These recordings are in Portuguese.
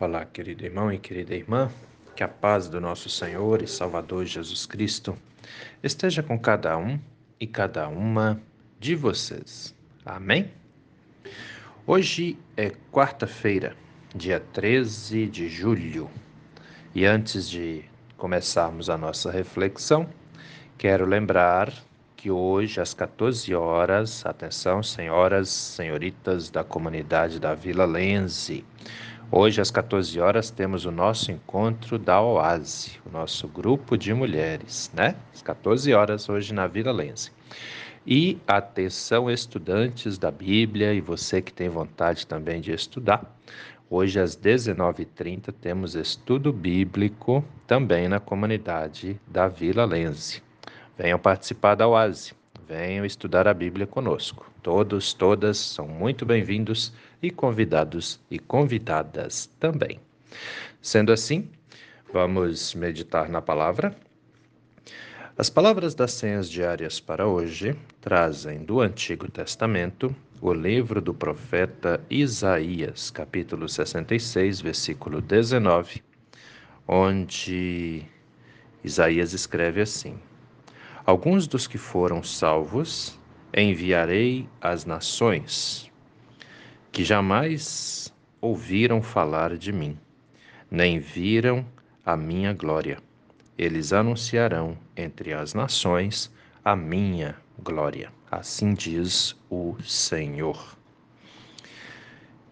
Olá, querido irmão e querida irmã, que a paz do nosso Senhor e Salvador Jesus Cristo esteja com cada um e cada uma de vocês. Amém? Hoje é quarta-feira, dia 13 de julho, e antes de começarmos a nossa reflexão, quero lembrar que hoje às 14 horas, atenção, senhoras, senhoritas da comunidade da Vila Lense, Hoje, às 14 horas, temos o nosso encontro da Oase, o nosso grupo de mulheres, né? Às 14 horas, hoje na Vila Lense. E atenção, estudantes da Bíblia e você que tem vontade também de estudar. Hoje, às 19h30, temos estudo bíblico também na comunidade da Vila Lense. Venham participar da Oase, venham estudar a Bíblia conosco. Todos, todas são muito bem-vindos e convidados e convidadas também. Sendo assim, vamos meditar na palavra. As palavras das senhas diárias para hoje trazem do Antigo Testamento o livro do profeta Isaías, capítulo 66, versículo 19, onde Isaías escreve assim: Alguns dos que foram salvos enviarei às nações que jamais ouviram falar de mim, nem viram a minha glória. Eles anunciarão entre as nações a minha glória. Assim diz o Senhor.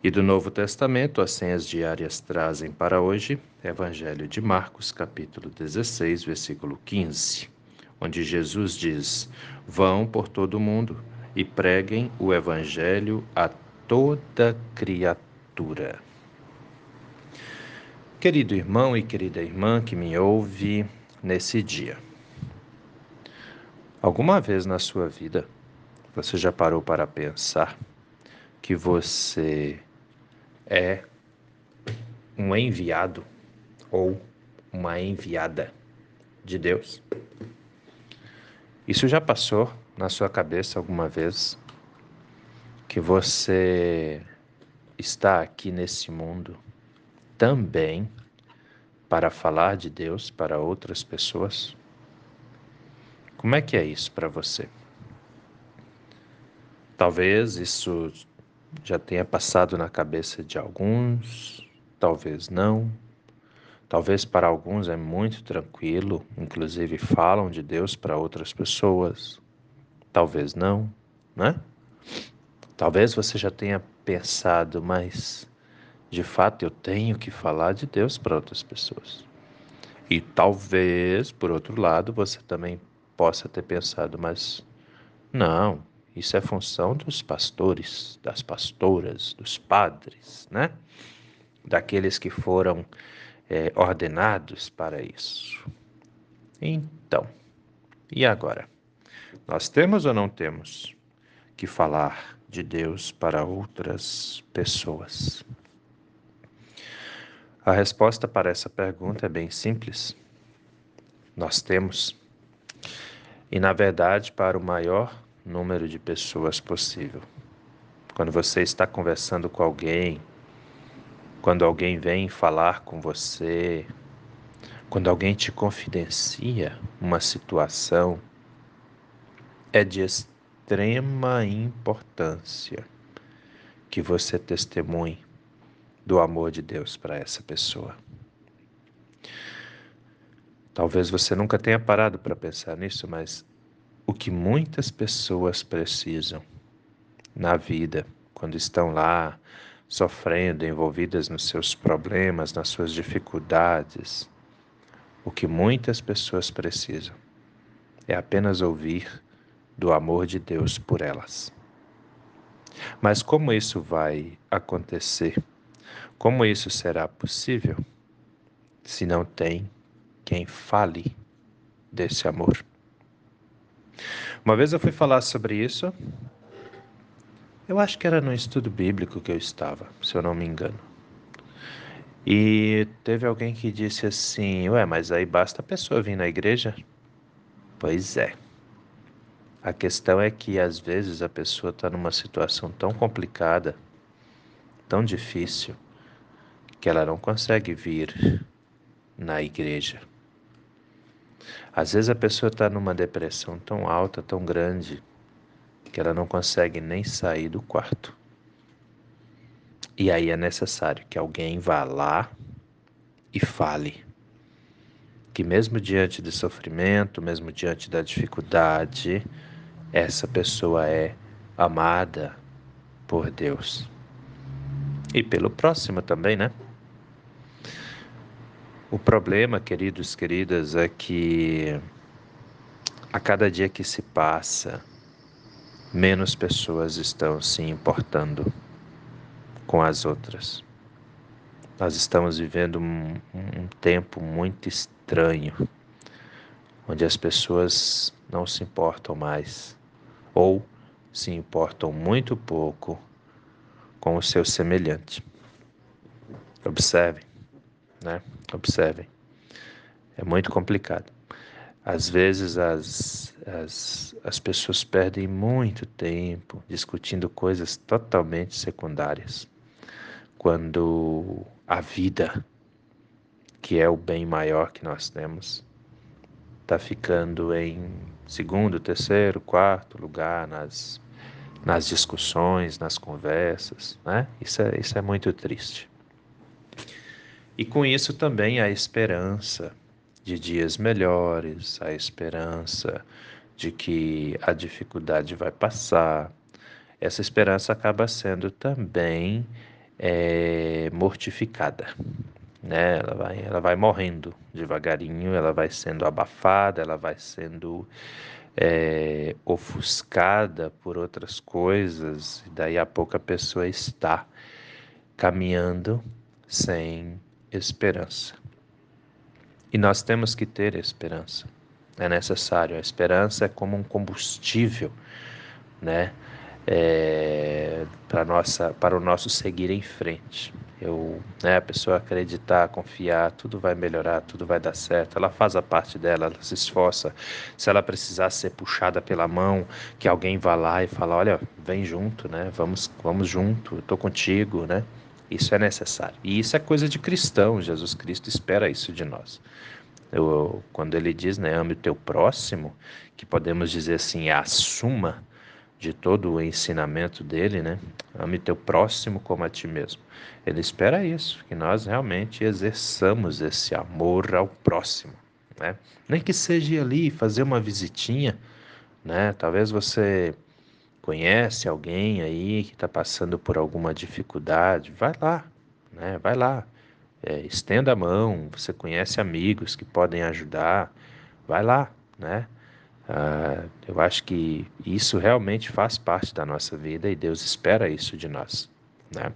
E do Novo Testamento, as senhas diárias trazem para hoje Evangelho de Marcos, capítulo 16, versículo 15, onde Jesus diz: Vão por todo o mundo e preguem o Evangelho a toda criatura. Querido irmão e querida irmã que me ouve nesse dia, alguma vez na sua vida você já parou para pensar que você é um enviado ou uma enviada de Deus? Isso já passou na sua cabeça alguma vez? que você está aqui nesse mundo também para falar de Deus para outras pessoas? Como é que é isso para você? Talvez isso já tenha passado na cabeça de alguns, talvez não. Talvez para alguns é muito tranquilo, inclusive falam de Deus para outras pessoas. Talvez não, né? Talvez você já tenha pensado, mas de fato eu tenho que falar de Deus para outras pessoas. E talvez, por outro lado, você também possa ter pensado, mas não, isso é função dos pastores, das pastoras, dos padres, né? Daqueles que foram é, ordenados para isso. Então, e agora? Nós temos ou não temos que falar de Deus para outras pessoas? A resposta para essa pergunta é bem simples. Nós temos. E, na verdade, para o maior número de pessoas possível. Quando você está conversando com alguém, quando alguém vem falar com você, quando alguém te confidencia uma situação, é de extrema importância que você testemunhe do amor de Deus para essa pessoa. Talvez você nunca tenha parado para pensar nisso, mas o que muitas pessoas precisam na vida, quando estão lá sofrendo, envolvidas nos seus problemas, nas suas dificuldades, o que muitas pessoas precisam é apenas ouvir do amor de Deus por elas. Mas como isso vai acontecer? Como isso será possível se não tem quem fale desse amor? Uma vez eu fui falar sobre isso, eu acho que era no estudo bíblico que eu estava, se eu não me engano. E teve alguém que disse assim: Ué, mas aí basta a pessoa vir na igreja? Pois é. A questão é que às vezes a pessoa está numa situação tão complicada, tão difícil, que ela não consegue vir na igreja. Às vezes a pessoa está numa depressão tão alta, tão grande, que ela não consegue nem sair do quarto. E aí é necessário que alguém vá lá e fale que, mesmo diante do sofrimento, mesmo diante da dificuldade, essa pessoa é amada por Deus e pelo próximo também, né? O problema, queridos, queridas, é que a cada dia que se passa, menos pessoas estão se importando com as outras. Nós estamos vivendo um, um tempo muito estranho, onde as pessoas não se importam mais, ou se importam muito pouco com o seu semelhante. Observem, né? Observem. É muito complicado. Às vezes as, as, as pessoas perdem muito tempo discutindo coisas totalmente secundárias, quando a vida, que é o bem maior que nós temos, está ficando em segundo, terceiro, quarto lugar nas, nas discussões, nas conversas, né? Isso é, isso é muito triste. E com isso também a esperança de dias melhores, a esperança de que a dificuldade vai passar. Essa esperança acaba sendo também é, mortificada, né? Ela vai, ela vai morrendo devagarinho, ela vai sendo abafada, ela vai sendo é, ofuscada por outras coisas, e daí a pouco a pessoa está caminhando sem esperança. E nós temos que ter esperança. É necessário. A esperança é como um combustível, né? É, para nossa, para o nosso seguir em frente. Eu, né, a pessoa acreditar, confiar, tudo vai melhorar, tudo vai dar certo. Ela faz a parte dela, ela se esforça. Se ela precisar ser puxada pela mão, que alguém vá lá e fala, olha, vem junto, né? Vamos, vamos junto, tô contigo, né? Isso é necessário. E isso é coisa de cristão. Jesus Cristo espera isso de nós. Eu, quando ele diz, né, ame o teu próximo, que podemos dizer assim, é a suma de todo o ensinamento dele, né? Ame teu próximo como a ti mesmo. Ele espera isso, que nós realmente exerçamos esse amor ao próximo, né? Nem que seja ali fazer uma visitinha, né? Talvez você conhece alguém aí que está passando por alguma dificuldade, vai lá, né? Vai lá, é, estenda a mão. Você conhece amigos que podem ajudar, vai lá, né? Uh, eu acho que isso realmente faz parte da nossa vida e Deus espera isso de nós, né?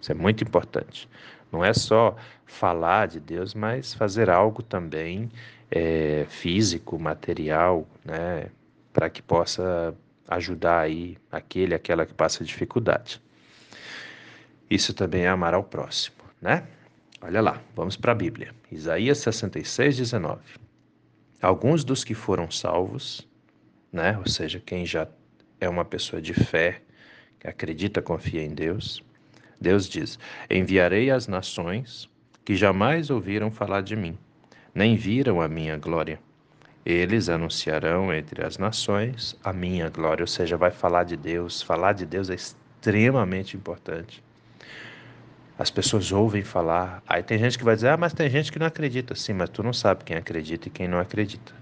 Isso é muito importante. Não é só falar de Deus, mas fazer algo também é, físico, material, né? Para que possa ajudar aí aquele, aquela que passa dificuldade. Isso também é amar ao próximo, né? Olha lá, vamos para a Bíblia. Isaías 66, 19. Alguns dos que foram salvos, né? Ou seja, quem já é uma pessoa de fé, que acredita, confia em Deus. Deus diz: Enviarei às nações que jamais ouviram falar de mim, nem viram a minha glória. Eles anunciarão entre as nações a minha glória, ou seja, vai falar de Deus. Falar de Deus é extremamente importante. As pessoas ouvem falar. Aí tem gente que vai dizer: ah, mas tem gente que não acredita. Sim, mas tu não sabe quem acredita e quem não acredita.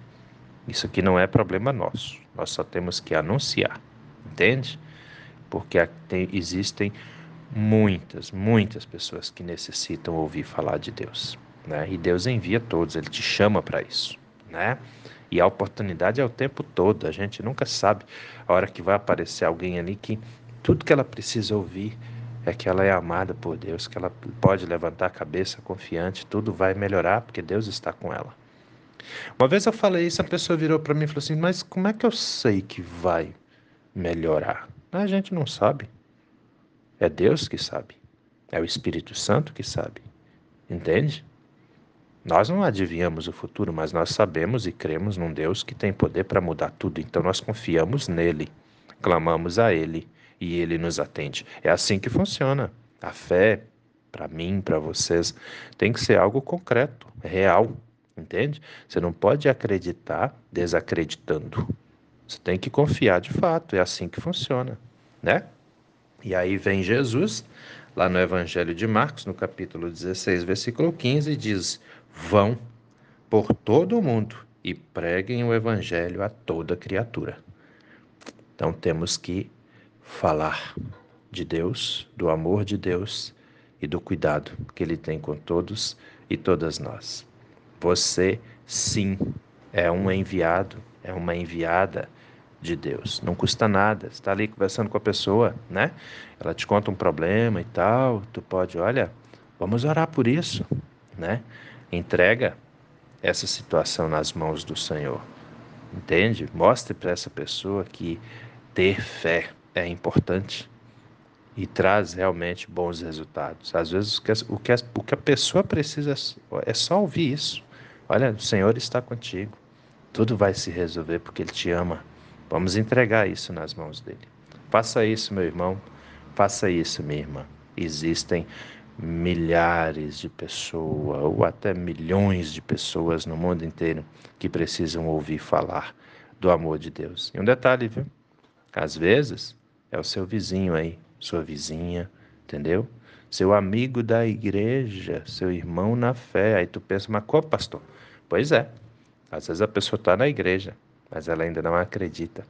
Isso aqui não é problema nosso. Nós só temos que anunciar. Entende? Porque tem, existem muitas, muitas pessoas que necessitam ouvir falar de Deus. Né? E Deus envia todos, Ele te chama para isso. Né? E a oportunidade é o tempo todo. A gente nunca sabe a hora que vai aparecer alguém ali que tudo que ela precisa ouvir é que ela é amada por Deus, que ela pode levantar a cabeça confiante, tudo vai melhorar porque Deus está com ela. Uma vez eu falei isso, a pessoa virou para mim e falou assim: Mas como é que eu sei que vai melhorar? A gente não sabe. É Deus que sabe. É o Espírito Santo que sabe. Entende? Nós não adivinhamos o futuro, mas nós sabemos e cremos num Deus que tem poder para mudar tudo. Então nós confiamos nele, clamamos a ele e ele nos atende. É assim que funciona. A fé para mim, para vocês, tem que ser algo concreto, real, entende? Você não pode acreditar desacreditando. Você tem que confiar de fato, é assim que funciona, né? E aí vem Jesus, lá no Evangelho de Marcos, no capítulo 16, versículo 15, diz: Vão por todo o mundo e preguem o Evangelho a toda criatura. Então temos que falar de Deus, do amor de Deus e do cuidado que Ele tem com todos e todas nós. Você, sim, é um enviado, é uma enviada de Deus. Não custa nada. Está ali conversando com a pessoa, né? Ela te conta um problema e tal. Tu pode, olha, vamos orar por isso, né? Entrega essa situação nas mãos do Senhor. Entende? Mostre para essa pessoa que ter fé é importante e traz realmente bons resultados. Às vezes o que, o que, a, pessoa precisa é só ouvir isso. Olha, o Senhor está contigo. Tudo vai se resolver porque Ele te ama. Vamos entregar isso nas mãos dele. Faça isso, meu irmão. Faça isso, minha irmã. Existem milhares de pessoas, ou até milhões de pessoas no mundo inteiro que precisam ouvir falar do amor de Deus. E um detalhe, viu? Às vezes é o seu vizinho aí, sua vizinha, entendeu? Seu amigo da igreja, seu irmão na fé. Aí tu pensa, mas qual pastor? Pois é, às vezes a pessoa está na igreja, mas ela ainda não acredita.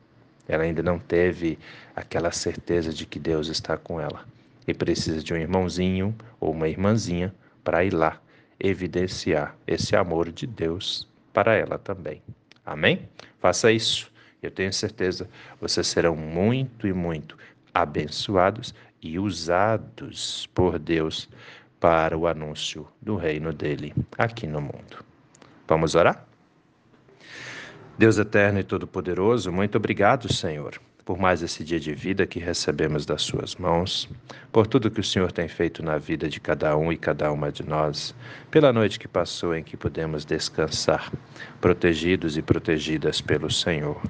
Ela ainda não teve aquela certeza de que Deus está com ela e precisa de um irmãozinho ou uma irmãzinha para ir lá evidenciar esse amor de Deus para ela também. Amém? Faça isso. Eu tenho certeza vocês serão muito e muito abençoados e usados por Deus para o anúncio do reino dele aqui no mundo. Vamos orar? Deus eterno e todo-poderoso, muito obrigado, Senhor, por mais esse dia de vida que recebemos das Suas mãos, por tudo que o Senhor tem feito na vida de cada um e cada uma de nós, pela noite que passou em que pudemos descansar, protegidos e protegidas pelo Senhor.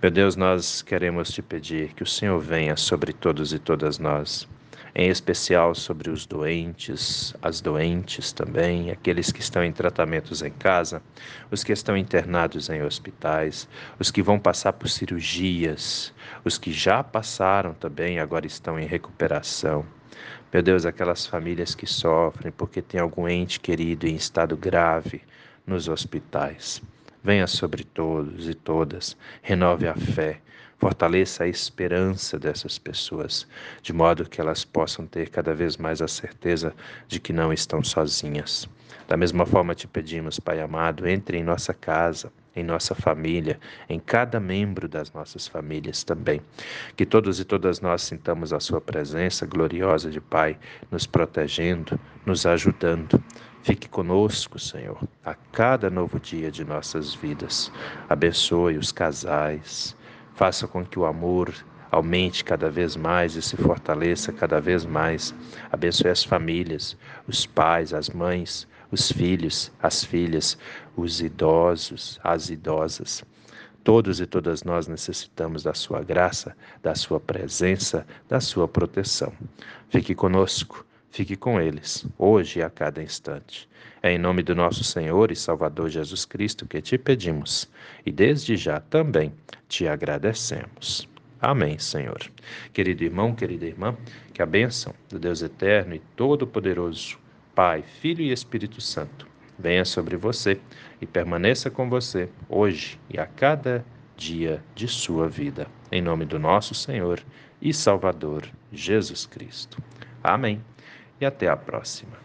Meu Deus, nós queremos te pedir que o Senhor venha sobre todos e todas nós em especial sobre os doentes, as doentes também, aqueles que estão em tratamentos em casa, os que estão internados em hospitais, os que vão passar por cirurgias, os que já passaram também agora estão em recuperação. Meu Deus, aquelas famílias que sofrem porque tem algum ente querido em estado grave nos hospitais. Venha sobre todos e todas, renove a fé, Fortaleça a esperança dessas pessoas, de modo que elas possam ter cada vez mais a certeza de que não estão sozinhas. Da mesma forma te pedimos, Pai amado, entre em nossa casa, em nossa família, em cada membro das nossas famílias também. Que todos e todas nós sintamos a Sua presença gloriosa de Pai, nos protegendo, nos ajudando. Fique conosco, Senhor, a cada novo dia de nossas vidas. Abençoe os casais, Faça com que o amor aumente cada vez mais e se fortaleça cada vez mais. Abençoe as famílias, os pais, as mães, os filhos, as filhas, os idosos, as idosas. Todos e todas nós necessitamos da sua graça, da sua presença, da sua proteção. Fique conosco, fique com eles, hoje e a cada instante. É em nome do nosso Senhor e Salvador Jesus Cristo que te pedimos e desde já também te agradecemos. Amém, Senhor. Querido irmão, querida irmã, que a bênção do Deus eterno e todo-poderoso, Pai, Filho e Espírito Santo, venha sobre você e permaneça com você hoje e a cada dia de sua vida. Em nome do nosso Senhor e Salvador Jesus Cristo. Amém. E até a próxima.